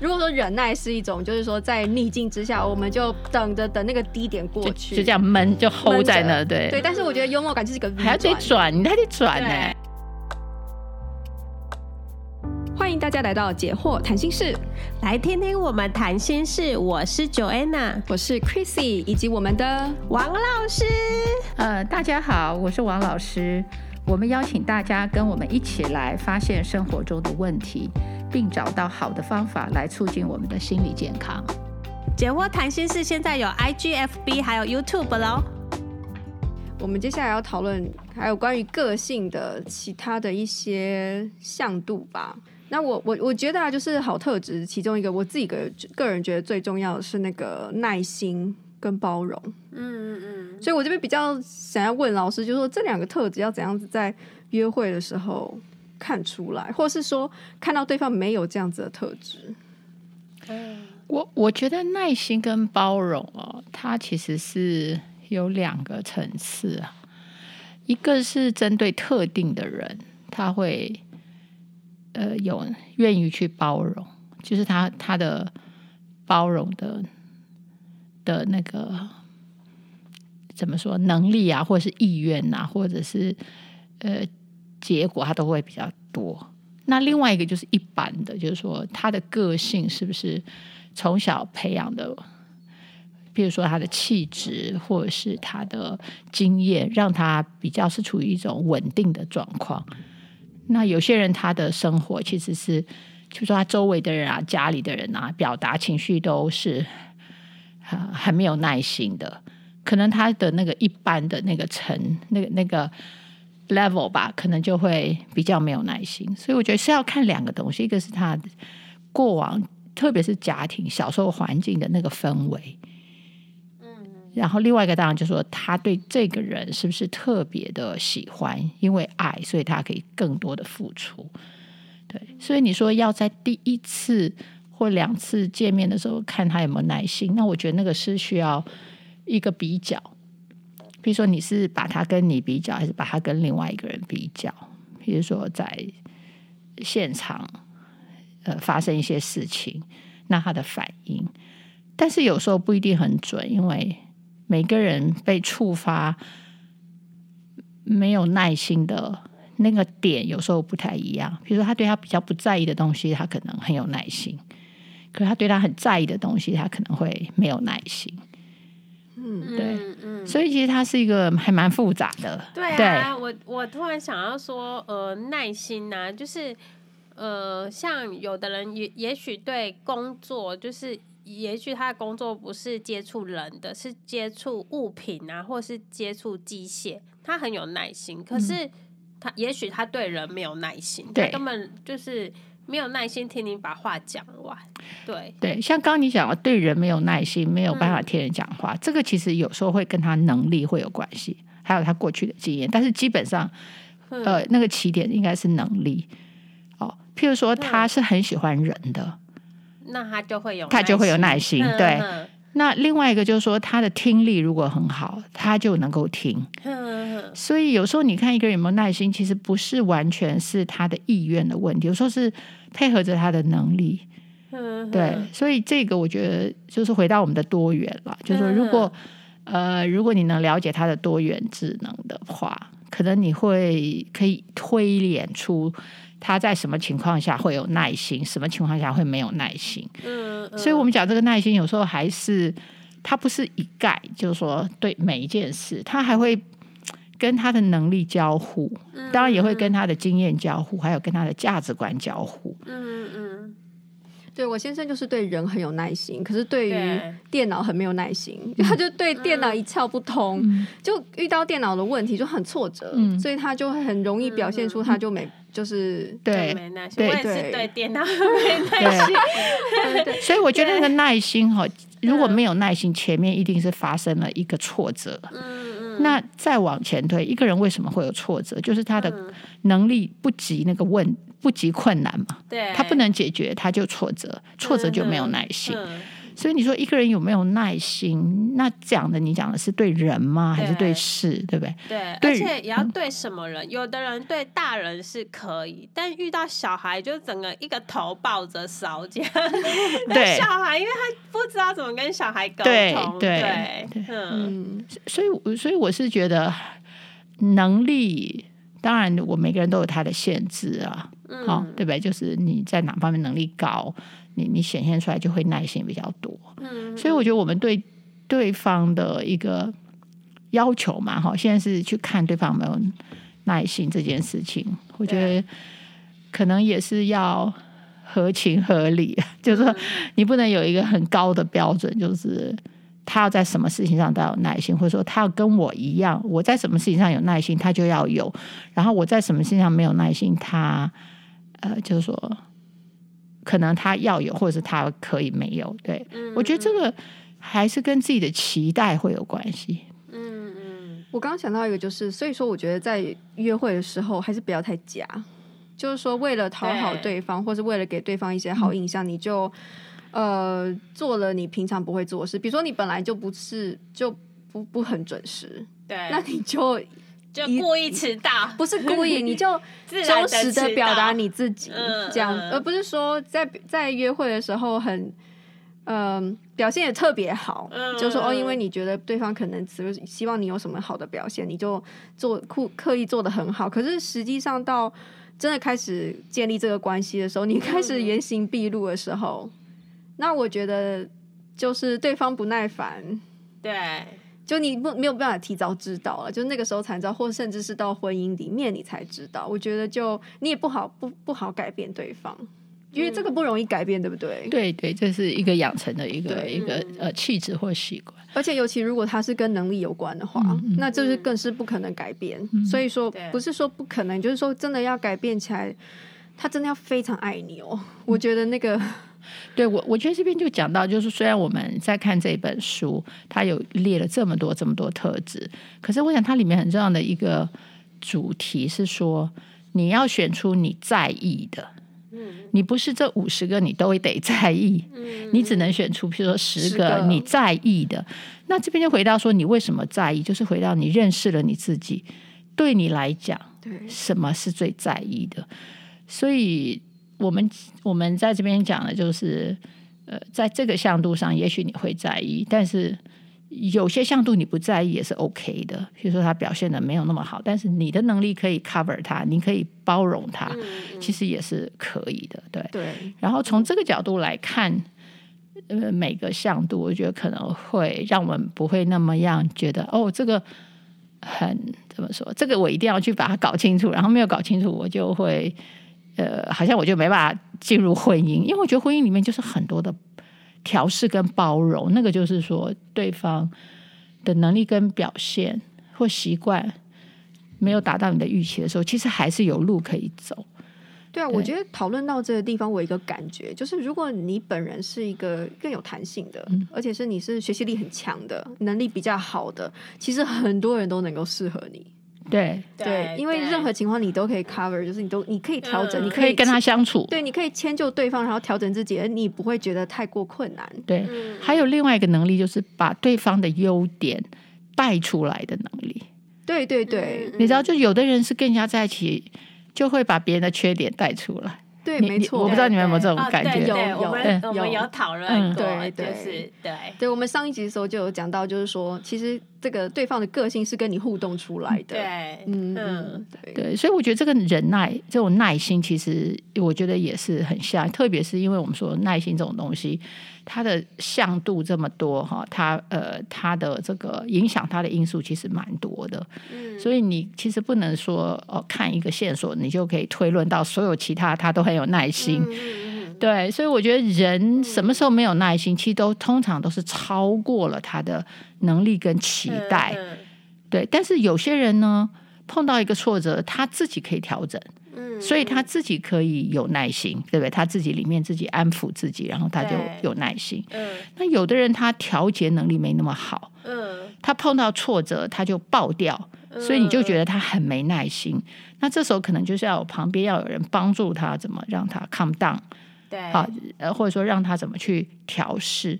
如果说忍耐是一种，就是说在逆境之下，我们就等着等那个低点过去，就，就这样闷就 hold 在那，对对。但是我觉得幽默感就是一个还要得转，你还得转呢。欢迎大家来到解惑谈心室，来听听我们谈心事。我是 Joanna，我是 Chrissy，以及我们的王老师。呃，大家好，我是王老师。我们邀请大家跟我们一起来发现生活中的问题，并找到好的方法来促进我们的心理健康。解惑谈心事现在有 IGFB 还有 YouTube 喽。我们接下来要讨论还有关于个性的其他的一些向度吧。那我我我觉得啊，就是好特质，其中一个我自己个个人觉得最重要的是那个耐心跟包容。嗯嗯嗯。所以我这边比较想要问老师，就是说这两个特质要怎样子在约会的时候看出来，或是说看到对方没有这样子的特质？我我觉得耐心跟包容哦，它其实是有两个层次啊，一个是针对特定的人，他会。呃，有愿意去包容，就是他他的包容的的那个怎么说能力啊，或者是意愿、啊，或者是呃结果，他都会比较多。那另外一个就是一般的，就是说他的个性是不是从小培养的，比如说他的气质，或者是他的经验，让他比较是处于一种稳定的状况。那有些人他的生活其实是，就是说他周围的人啊、家里的人啊，表达情绪都是很很没有耐心的。可能他的那个一般的那个层、那个那个 level 吧，可能就会比较没有耐心。所以我觉得是要看两个东西，一个是他过往，特别是家庭小时候环境的那个氛围。嗯然后另外一个当然就是说，他对这个人是不是特别的喜欢？因为爱，所以他可以更多的付出。对，所以你说要在第一次或两次见面的时候看他有没有耐心，那我觉得那个是需要一个比较。比如说你是把他跟你比较，还是把他跟另外一个人比较？比如说在现场呃发生一些事情，那他的反应，但是有时候不一定很准，因为。每个人被触发没有耐心的那个点，有时候不太一样。比如说，他对他比较不在意的东西，他可能很有耐心；可是他对他很在意的东西，他可能会没有耐心。嗯，对，嗯，所以其实它是一个还蛮复杂的。对啊，对我我突然想要说，呃，耐心呐、啊，就是呃，像有的人也也许对工作就是。也许他的工作不是接触人的，是接触物品啊，或是接触机械，他很有耐心。可是他也许他对人没有耐心，他根本就是没有耐心听你把话讲完。对对，像刚刚你讲的，对人没有耐心，没有办法听人讲话，嗯，这个其实有时候会跟他能力会有关系，还有他过去的经验。但是基本上，呃，那个起点应该是能力。哦，譬如说他是很喜欢人的。那他就会有，他就会有耐心。对，那另外一个就是说，他的听力如果很好，他就能够听。所以有时候你看一个人有没有耐心，其实不是完全是他的意愿的问题，有时候是配合着他的能力。对，所以这个我觉得就是回到我们的多元了，就是说，如果呃，如果你能了解他的多元智能的话，可能你会可以推演出。他在什么情况下会有耐心，什么情况下会没有耐心？嗯，嗯，所以我们讲这个耐心，有时候还是他不是一概，就是说对每一件事，他还会跟他的能力交互，当然也会跟他的经验交互，还有跟他的价值观交互。嗯嗯。对，我先生就是对人很有耐心，可是对于电脑很没有耐心，他就对电脑一窍不通，嗯、就遇到电脑的问题就很挫折，嗯、所以他就很容易表现出他就没就是对。没耐心，我也是对电脑没耐心，所以我觉得那个耐心哈，如果没有耐心，前面一定是发生了一个挫折。嗯、那再往前推，一个人为什么会有挫折？就是他的能力不及那个问。不及困难嘛？对，他不能解决，他就挫折，挫折就没有耐心。所以你说一个人有没有耐心？那讲的你讲的是对人吗？还是对事？对不对？对，对，而且也要对什么人？嗯、有的人对大人是可以，但遇到小孩就整个一个头抱着烧这样。对，小孩因为他不知道怎么跟小孩沟通。对对，对，嗯，所以所以我是觉得能力，当然我每个人都有他的限制啊。嗯、哦，对不对？就是你在哪方面能力高，你你显现出来就会耐心比较多。嗯，所以我觉得我们对对方的一个要求嘛，哈，现在是去看对方有没有耐心这件事情。我觉得可能也是要合情合理，就是说你不能有一个很高的标准，就是他要在什么事情上都要有耐心，或者说他要跟我一样，我在什么事情上有耐心，他就要有；然后我在什么事情上没有耐心，他。呃，就是说，可能他要有，或者是他可以没有。对，嗯，我觉得这个还是跟自己的期待会有关系。嗯嗯，我刚刚想到一个，就是所以说，我觉得在约会的时候还是不要太假。就是说，为了讨好对方，或是为了给对方一些好印象，你就呃做了你平常不会做的事。比如说，你本来就不是就不不很准时，对，那你就。就故意迟到，不是故意，你就 忠实的表达你自己，这样，而不是说在在约会的时候很，嗯、呃，表现也特别好，嗯、就说哦，因为你觉得对方可能只希望你有什么好的表现，你就做刻刻意做的很好，可是实际上到真的开始建立这个关系的时候，你开始原形毕露的时候，嗯、那我觉得就是对方不耐烦，对。就你不没有办法提早知道了，就那个时候才知道，或甚至是到婚姻里面你才知道。我觉得就你也不好不不好改变对方，因为这个不容易改变，对不对？对对，这是一个养成的一个一个呃气质或习惯。而且尤其如果他是跟能力有关的话，嗯、那就是更是不可能改变。嗯、所以说不是说不可能，就是说真的要改变起来，他真的要非常爱你哦。我觉得那个。对我，我觉得这边就讲到，就是虽然我们在看这本书，它有列了这么多这么多特质，可是我想它里面很重要的一个主题是说，你要选出你在意的，嗯，你不是这五十个你都会得在意，嗯，你只能选出，譬如说十个你在意的。那这边就回到说，你为什么在意？就是回到你认识了你自己，对你来讲，对什么是最在意的？所以。我们我们在这边讲的就是，呃，在这个向度上，也许你会在意，但是有些向度你不在意也是 OK 的。比如说他表现的没有那么好，但是你的能力可以 cover 他，你可以包容他，嗯、其实也是可以的。对对。然后从这个角度来看，呃，每个向度，我觉得可能会让我们不会那么样觉得哦，这个很怎么说？这个我一定要去把它搞清楚，然后没有搞清楚，我就会。呃，好像我就没办法进入婚姻，因为我觉得婚姻里面就是很多的调试跟包容，那个就是说对方的能力跟表现或习惯没有达到你的预期的时候，其实还是有路可以走。对啊，对我觉得讨论到这个地方，我有一个感觉就是，如果你本人是一个更有弹性的，嗯、而且是你是学习力很强的，能力比较好的，其实很多人都能够适合你。对对，因为任何情况你都可以 cover，就是你都你可以调整，你可以跟他相处，对，你可以迁就对方，然后调整自己，而你不会觉得太过困难。对，还有另外一个能力，就是把对方的优点带出来的能力。对对对，你知道，就有的人是跟人家在一起，就会把别人的缺点带出来。对，没错，我不知道你们有没有这种感觉？有有，我们我们有。讨论过，就是对。对，我们上一集的时候就有讲到，就是说，其实。这个对方的个性是跟你互动出来的，对，嗯。嗯，对。对，所以我觉得这个忍耐，这种耐心，其实我觉得也是很像，特别是因为我们说耐心这种东西，它的向度这么多哈，它呃，它的这个影响它的因素其实蛮多的，嗯，所以你其实不能说哦，看一个线索，你就可以推论到所有其他他都很有耐心，嗯，对，所以我觉得人什么时候没有耐心，其实都通常都是超过了他的。能力跟期待，对，但是有些人呢，碰到一个挫折，他自己可以调整，嗯，所以他自己可以有耐心，对不对？他自己里面自己安抚自己，然后他就有耐心。嗯，那有的人他调节能力没那么好，嗯，他碰到挫折他就爆掉，所以你就觉得他很没耐心。嗯、那这时候可能就是要旁边要有人帮助他，怎么让他 calm down，对，好，呃，或者说让他怎么去调试。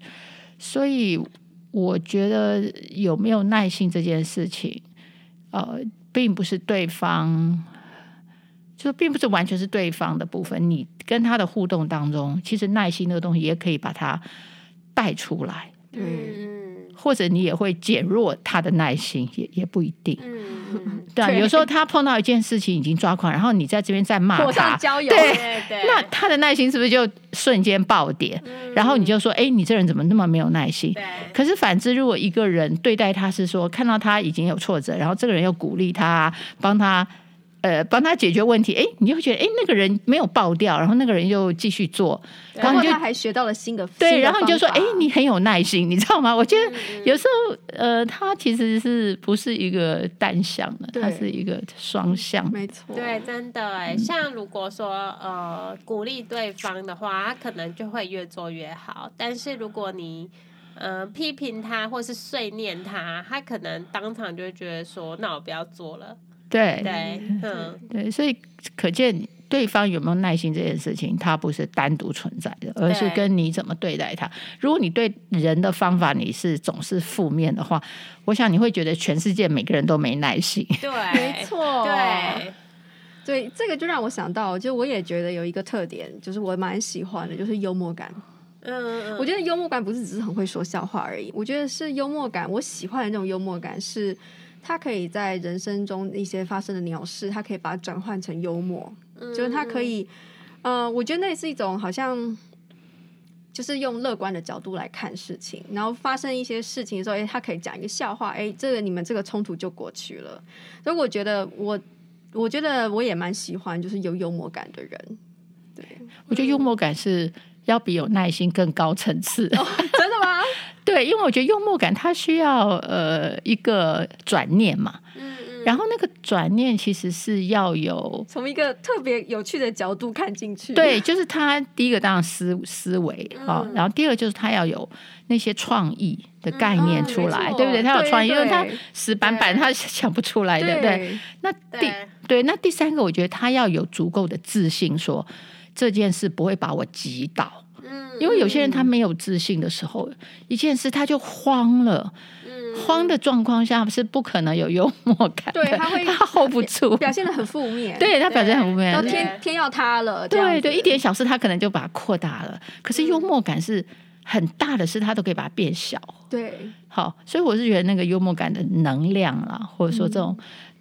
所以我觉得有没有耐心这件事情，呃，并不是对方，就并不是完全是对方的部分。你跟他的互动当中，其实耐心那个东西也可以把它带出来。嗯。或者你也会减弱他的耐心，也也不一定。嗯，对啊，有时候他碰到一件事情已经抓狂，然后你在这边再骂他，对对，那他的耐心是不是就瞬间爆点？嗯，然后你就说：“哎，你这人怎么那么没有耐心？”。可是反之，如果一个人对待他是说，看到他已经有挫折，然后这个人又鼓励他，帮他。呃，帮他解决问题，哎，你就会觉得，哎，那个人没有爆掉，然后那个人又继续做，然后你就他还学到了新的对，然后你就说，哎，你很有耐心，你知道吗？我觉得有时候，呃，他其实是不是一个单向的，他是一个双向，没错，对，真的哎，像如果说呃鼓励对方的话，他可能就会越做越好，但是如果你呃批评他或是碎念他，他可能当场就会觉得说，那我不要做了。对对，嗯，对，所以可见对方有没有耐心这件事情，它不是单独存在的，而是跟你怎么对待他。如果你对人的方法你是总是负面的话，我想你会觉得全世界每个人都没耐心。对，没错，对，对，这个就让我想到，就我也觉得有一个特点，就是我蛮喜欢的，就是幽默感。嗯，我觉得幽默感不是只是很会说笑话而已，我觉得是幽默感。我喜欢的那种幽默感是。他可以在人生中一些发生的鸟事，他可以把它转换成幽默，嗯、就是他可以，呃，我觉得那是一种好像，就是用乐观的角度来看事情，然后发生一些事情的时候，哎，他可以讲一个笑话，哎，这个你们这个冲突就过去了。所以我觉得我，我觉得我也蛮喜欢，就是有幽默感的人。对，我觉得幽默感是要比有耐心更高层次。对，因为我觉得幽默感它需要呃一个转念嘛，嗯嗯，然后那个转念其实是要有从一个特别有趣的角度看进去，对，就是他第一个当然思思维啊，嗯，然后第二个就是他要有那些创意的概念出来，嗯，对不对？他有创意，因为他死板板他想不出来的，对，对。那第对，对，那第三个我觉得他要有足够的自信，说这件事不会把我击倒。因为有些人他没有自信的时候，一件事他就慌了，慌的状况下是不可能有幽默感的，对，他会 他 hold 不住，表现的很负面，对他表现很负面，天天要塌了，对对，一点小事他可能就把它扩大了，可是幽默感是很大的事，他都可以把它变小，对，好，所以我是觉得那个幽默感的能量啦，或者说这种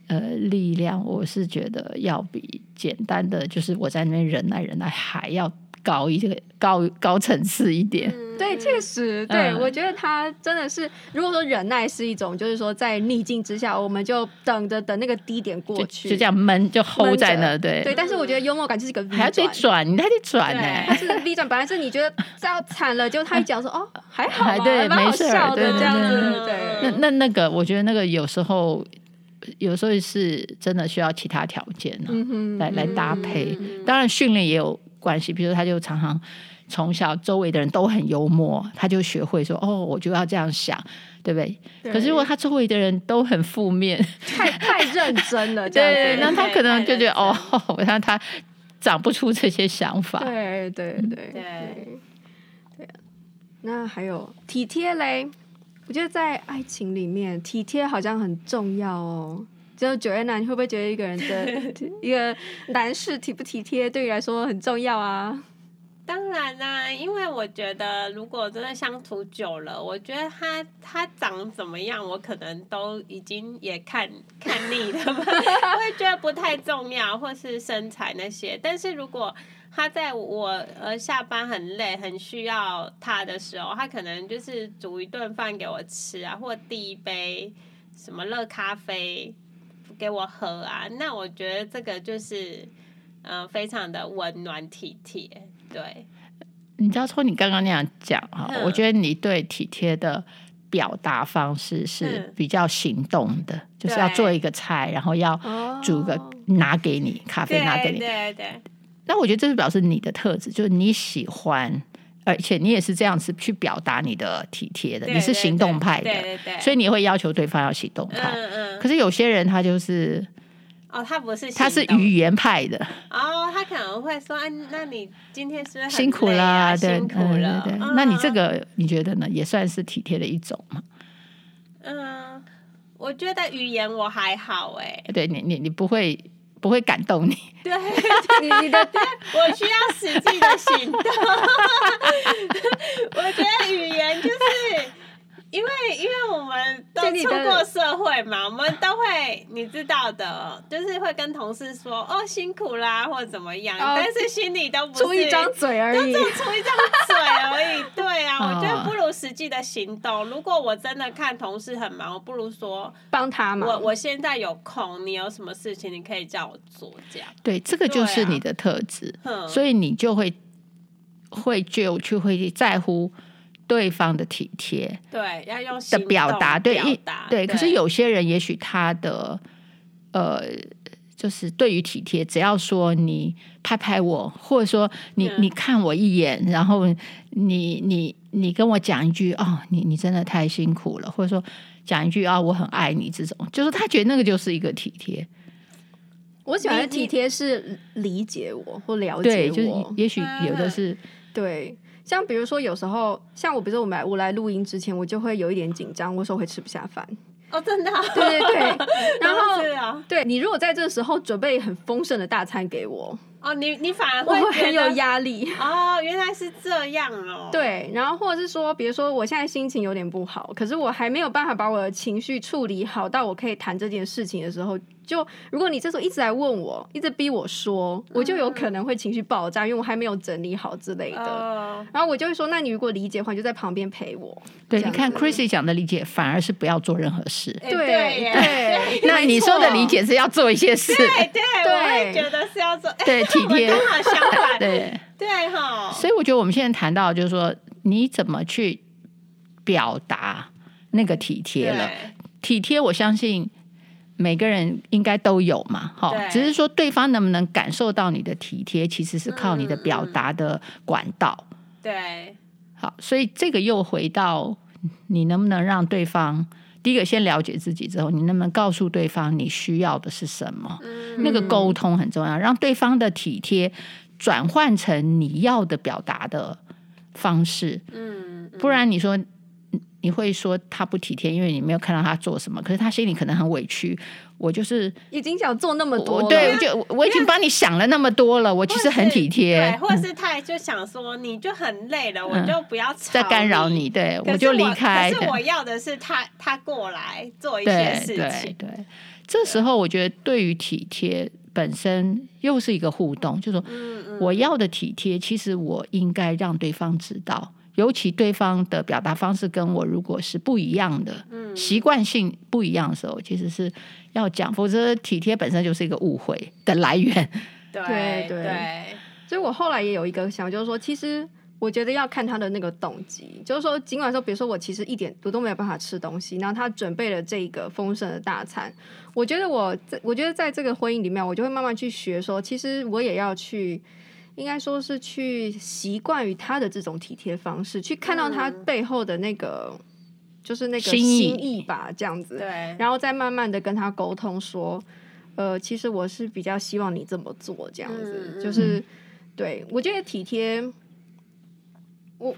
呃力量，我是觉得要比简单的就是我在那边忍耐忍耐还要。高一个高高层次一点，嗯、对，确实，对、嗯、我觉得他真的是，如果说忍耐是一种，就是说在逆境之下，我们就等着等那个低点过去，就，就这样闷就 hold 在那，对对。但是我觉得幽默感就是一个 V 转，还得转，你还得转呢，它是 V 转，本来是你觉得这样惨了，就他一讲说哦还好嘛，对，没事，这样子，对。对那那那个，我觉得那个有时候。有时候是真的需要其他条件呢、啊嗯，来来搭配。当然训练也有关系，比如说他就常常从小周围的人都很幽默，他就学会说：“哦，我就要这样想，对不对？”对，可是如果他周围的人都很负面，太太认真了，对，那他可能就觉得哦，让他长不出这些想法。对对对对对。那还有体贴嘞。我觉得在爱情里面，体贴好像很重要哦。就 Joanna，你会不会觉得一个人的 一个男士体不体贴，对你来说很重要啊？当然啦、啊，因为我觉得如果真的相处久了，我觉得他他长怎么样，我可能都已经也看看腻了吧，我会觉得不太重要，或是身材那些。但是如果他在我呃下班很累很需要他的时候，他可能就是煮一顿饭给我吃啊，或递一杯什么热咖啡给我喝啊，那我觉得这个就是嗯、呃、非常的温暖体贴。对，你知道从你刚刚那样讲哈、嗯，我觉得你对体贴的表达方式是比较行动的，嗯、就是要做一个菜，然后要煮个拿给你、哦、咖啡拿给你，对对，对。那我觉得这是表示你的特质，就是你喜欢，而且你也是这样子去表达你的体贴的，你是行动派的，对对对，所以你会要求对方要行动派。嗯嗯。可是有些人他就是哦，他不是，他是语言派的。哦，他可能会说：“哎，那你今天是不是、啊、辛苦了？对，辛苦了。那你这个你觉得呢？也算是体贴的一种吗？嗯，我觉得语言我还好哎。对你，你你不会不会感动你？对，你你的对，我需要实际的行动。我觉得语言就是。因为因为我们都出过社会嘛，我们都会你知道的，就是会跟同事说哦辛苦啦或者怎么样，哦、但是心里都不是出一张嘴而已，就出一张嘴而已。对啊，我觉得不如实际的行动。如果我真的看同事很忙，我不如说帮他嘛。我我现在有空，你有什么事情你可以叫我做，这样。对，这个就是你的特质，啊、所以你就会会就去会在乎。对方的体贴，对，要用的表达，对，一对。可是有些人，也许他的呃，就是对于体贴，只要说你拍拍我，或者说你你看我一眼，然后你你你跟我讲一句哦，你你真的太辛苦了，或者说讲一句啊，我很爱你，这种就是他觉得那个就是一个体贴。我喜欢的体贴是理解我或了解我，对，就是也许有的是对。像比如说，有时候像我，比如说我们来我来录音之前，我就会有一点紧张，我说会吃不下饭。哦，真的、啊？对对对。然后，对啊，对你如果在这时候准备很丰盛的大餐给我，哦，你你反而会，会很有压力。哦，原来是这样哦。对，然后或者是说，比如说我现在心情有点不好，可是我还没有办法把我的情绪处理好，到我可以谈这件事情的时候。就如果你这时候一直来问我，一直逼我说，我就有可能会情绪爆炸，因为我还没有整理好之类的。Uh, 然后我就会说，那你如果理解的话，你就在旁边陪我。对，你看 Chrissy 讲的理解，反而是不要做任何事。对对，对 那你说的理解是要做一些事。对对，对我也觉得是要做。对，体贴。刚好相反。对对哈。所以我觉得我们现在谈到就是说，你怎么去表达那个体贴了？体贴，我相信。每个人应该都有嘛，哈，只是说对方能不能感受到你的体贴，其实是靠你的表达的管道。嗯、对，好，所以这个又回到你能不能让对方第一个先了解自己之后，你能不能告诉对方你需要的是什么？嗯、那个沟通很重要，让对方的体贴转换成你要的表达的方式。嗯，不然你说。你会说他不体贴，因为你没有看到他做什么。可是他心里可能很委屈。我就是已经想做那么多，对，我就我已经帮你想了那么多了。我其实很体贴，对，或者是他就想说，你就很累了，我就不要再干扰你，对，我就离开。可是我要的是他，他过来做一些事情。对，这时候我觉得对于体贴本身又是一个互动，就是说我要的体贴，其实我应该让对方知道。尤其对方的表达方式跟我如果是不一样的，嗯，习惯性不一样的时候，其实是要讲，否则体贴本身就是一个误会的来源。对对对，所以我后来也有一个想，就是说，其实我觉得要看他的那个动机，就是说，尽管说，比如说我其实一点我都没有办法吃东西，然后他准备了这个丰盛的大餐，我觉得我在，我觉得在这个婚姻里面，我就会慢慢去学说，其实我也要去。应该说是去习惯于他的这种体贴方式，去看到他背后的那个，嗯、就是那个心意吧，这样子。对，然后再慢慢的跟他沟通说，呃，其实我是比较希望你这么做，这样子。嗯、就是，嗯、对我觉得体贴，我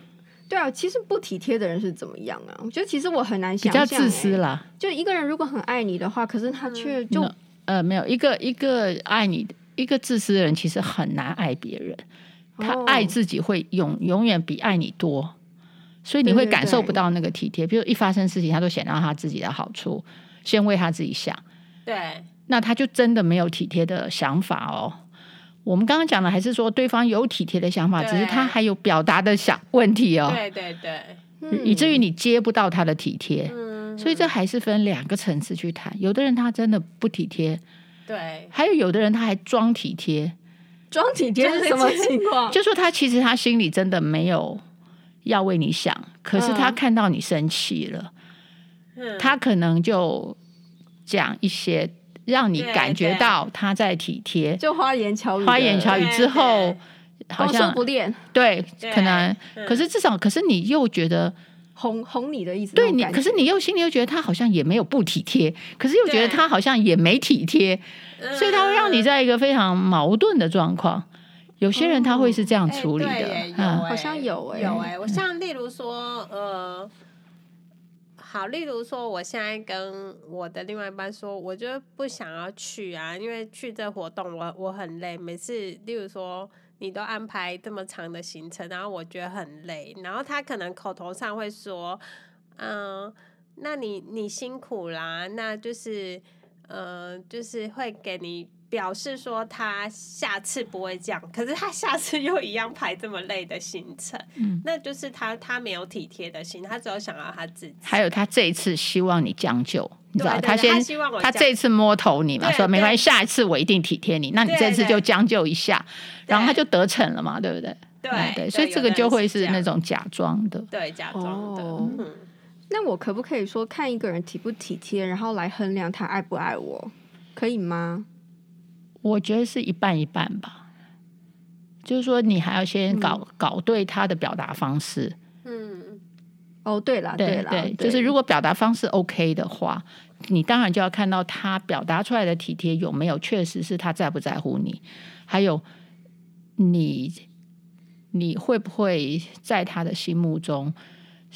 对啊，其实不体贴的人是怎么样啊？我觉得其实我很难想象，比较自私啦。就一个人如果很爱你的话，可是他却就、嗯、呃没有一个一个爱你的。一个自私的人其实很难爱别人，他爱自己会永永远比爱你多，所以你会感受不到那个体贴。比如一发生事情，他都想到他自己的好处，先为他自己想。对，那他就真的没有体贴的想法哦。我们刚刚讲的还是说对方有体贴的想法，只是他还有表达的想问题哦。对对对，以至于你接不到他的体贴。嗯，所以这还是分两个层次去谈。有的人他真的不体贴。对，还有有的人他还装体贴，装体贴是什么情况？就说他其实他心里真的没有要为你想，可是他看到你生气了，嗯、他可能就讲一些让你感觉到他在体贴，就花言巧语，花言巧语之后好像不练，对，可能，可是至少，可是你又觉得哄哄你的意思。对你，可是你又心里又觉得他好像也没有不体贴，可是又觉得他好像也没体贴，所以他会让你在一个非常矛盾的状况。有些人他会是这样处理的，欸嗯，好像有哎、欸，有哎、欸，我像例如说，呃。好，例如说，我现在跟我的另外一半说，我就不想要去啊，因为去这活动我我很累。每次，例如说，你都安排这么长的行程，然后我觉得很累，然后他可能口头上会说，嗯，那你你辛苦啦，那就是，嗯，就是会给你。表示说他下次不会这样，可是他下次又一样排这么累的行程，嗯，那就是他他没有体贴的心，他只有想要他自己。还有他这一次希望你将就，你知道，他先他希望我他这一次摸头你嘛，说没关系，下一次我一定体贴你，那你这次就将就一下，然后他就得逞了嘛，对不对？对对，所以这个就会是那种假装的，对，假装的。那我可不可以说看一个人体不体贴，然后来衡量他爱不爱我，可以吗？我觉得是一半一半吧，就是说你还要先搞、嗯、搞对他的表达方式。嗯，哦，对了，对了，对，就是如果表达方式 OK 的话，你当然就要看到他表达出来的体贴有没有确实是他在不在乎你，还有你你会不会在他的心目中。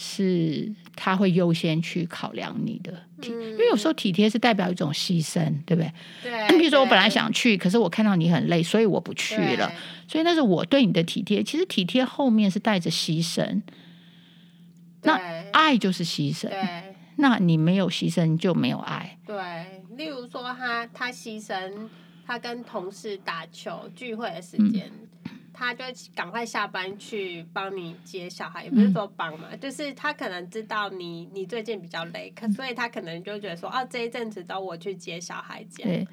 是他会优先去考量你的体，嗯，因为有时候体贴是代表一种牺牲，对不对？对。比如说我本来想去，可是我看到你很累，所以我不去了。所以那是我对你的体贴。其实体贴后面是带着牺牲。那爱就是牺牲。对。那你没有牺牲就没有爱。对。例如说他他牺牲，他跟同事打球聚会的时间。嗯他就赶快下班去帮你接小孩，也不是说帮嘛，嗯，就是他可能知道你你最近比较累，可所以他可能就觉得说，哦，这一阵子都我去接小孩这样，对，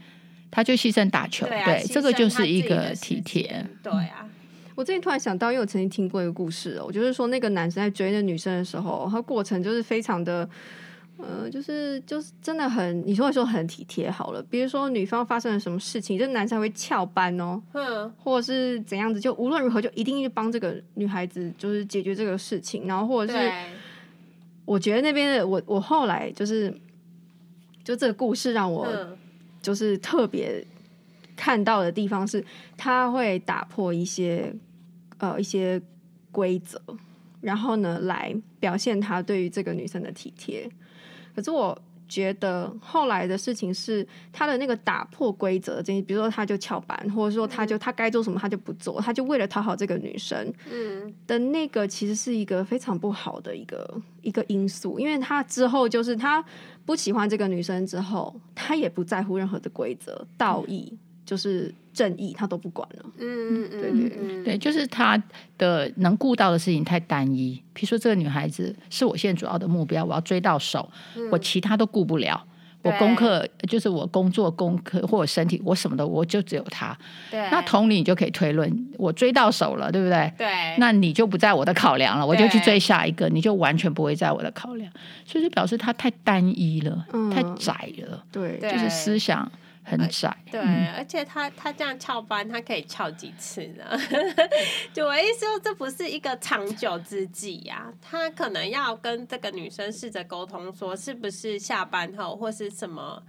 他就牺牲打球，对，啊，对，这个就是一个体贴，对啊。我最近突然想到，因为我曾经听过一个故事哦，就是说那个男生在追那女生的时候，他过程就是非常的。呃，就是就是真的很，你说说很体贴好了。比如说女方发生了什么事情，这男生还会翘班哦，嗯，或者是怎样子，就无论如何就一定去帮这个女孩子，就是解决这个事情。然后或者是，我觉得那边的我我后来就是，就这个故事让我就是特别看到的地方是，他会打破一些呃一些规则，然后呢来表现他对于这个女生的体贴。可是我觉得后来的事情是他的那个打破规则，这比如说他就翘班，或者说他就他该做什么他就不做，他就为了讨好这个女生，嗯，的那个其实是一个非常不好的一个一个因素，因为他之后就是他不喜欢这个女生之后，他也不在乎任何的规则道义。就是正义，他都不管了。嗯嗯对对对，对，就是他的能顾到的事情太单一。比如说，这个女孩子是我现在主要的目标，我要追到手，嗯、我其他都顾不了。我功课就是我工作功课或者身体，我什么的，我就只有他。对，那同理，你就可以推论，我追到手了，对不对？对，那你就不在我的考量了，我就去追下一个，你就完全不会在我的考量。所以就表示他太单一了，嗯、太窄了。对，就是思想。很窄，对，嗯、而且他他这样翘班，他可以翘几次呢？就我意思说，这不是一个长久之计呀、啊。他可能要跟这个女生试着沟通，说是不是下班后或是什么，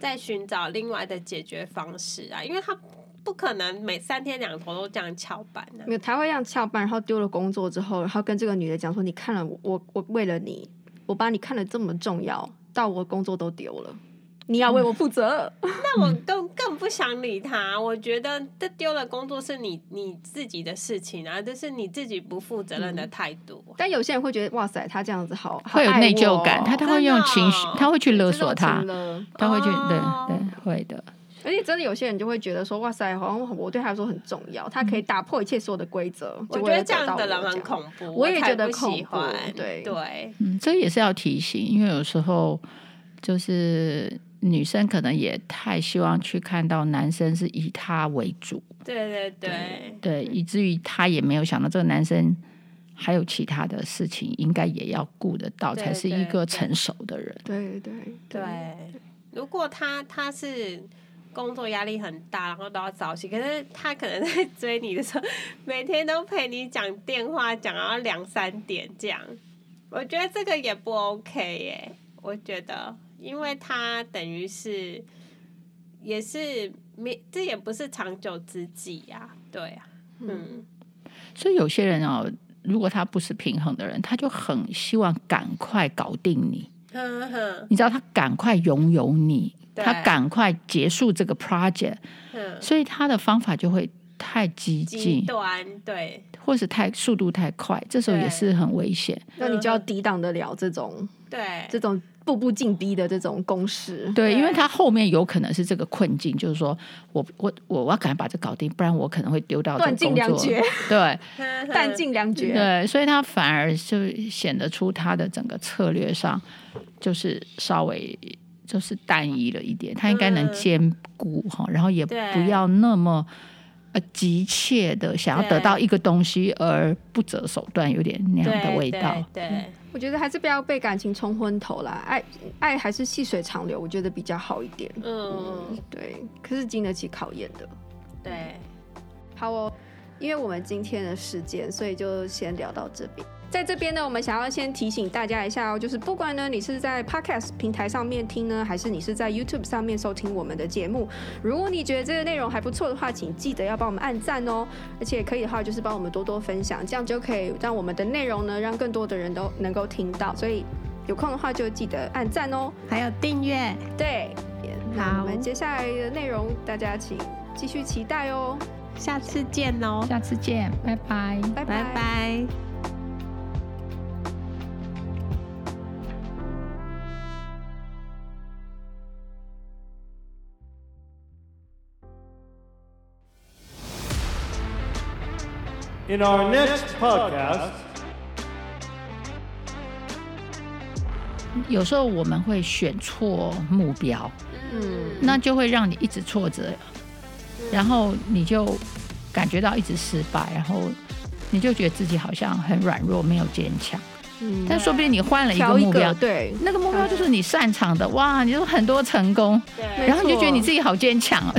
在寻找另外的解决方式啊？因为他不可能每三天两头都这样翘班呢、啊。没有，他会这样翘班，然后丢了工作之后，然后跟这个女的讲说：“你看了我，我我为了你，我把你看得这么重要，到我工作都丢了。”你要为我负责，那我更更不想理他。我觉得这丢了工作是你你自己的事情啊，这是你自己不负责任的态度。但有些人会觉得，哇塞，他这样子好，会有内疚感，他他会用情绪，他会去勒索他，他会去对对会的。而且真的有些人就会觉得说，哇塞，好像我对他来说很重要，他可以打破一切所有的规则。我觉得这样的人很恐怖，我也觉得恐怖。对对，嗯，这也是要提醒，因为有时候就是。女生可能也太希望去看到男生是以她为主，对对对对，对，以至于她也没有想到这个男生还有其他的事情，应该也要顾得到，才是一个成熟的人。对对对，如果他他是工作压力很大，然后都要早起，可是他可能在追你的时候，每天都陪你讲电话，讲到两三点这样。我觉得这个也不 OK 耶。我觉得，因为他等于是也是没，这也不是长久之计呀。对啊，嗯。所以有些人哦，如果他不是平衡的人，他就很希望赶快搞定你。你知道他赶快拥有你，他赶快结束这个 project，所以他的方法就会太激进、极端，对，或是太速度太快，这时候也是很危险。那你就要抵挡得了这种，对，这种。步步进逼的这种攻势，对，因为他后面有可能是这个困境，就是说我我我我要赶快把这搞定，不然我可能会丢掉断尽粮绝，对，弹尽粮绝，对，所以他反而就显得出他的整个策略上就是稍微就是单一了一点，他应该能兼顾哈，然后也不要那么呃急切的想要得到一个东西而不择手段，有点那样的味道，对。嗯我觉得还是不要被感情冲昏头啦，爱爱还是细水长流，我觉得比较好一点。嗯，嗯，对，可是经得起考验的。对，好哦，因为我们今天的时间，所以就先聊到这边。在这边呢，我们想要先提醒大家一下哦，就是不管呢你是在 Podcast 平台上面听呢，还是你是在 YouTube 上面收听我们的节目，如果你觉得这个内容还不错的话，请记得要帮我们按赞哦，而且可以的话就是帮我们多多分享，这样就可以让我们的内容呢让更多的人都能够听到。所以有空的话就记得按赞哦，还有订阅。对，好，我们接下来的内容大家请继续期待哦，下次见哦，下次见，拜拜，拜拜。拜拜。In our next podcast，有时候我们会选错目标，嗯，那就会让你一直挫折，然后你就感觉到一直失败，然后你就觉得自己好像很软弱，没有坚强。嗯，但说不定你换了一个目标，对，那个目标就是你擅长的，哇，你就很多成功，然后你就觉得你自己好坚强啊。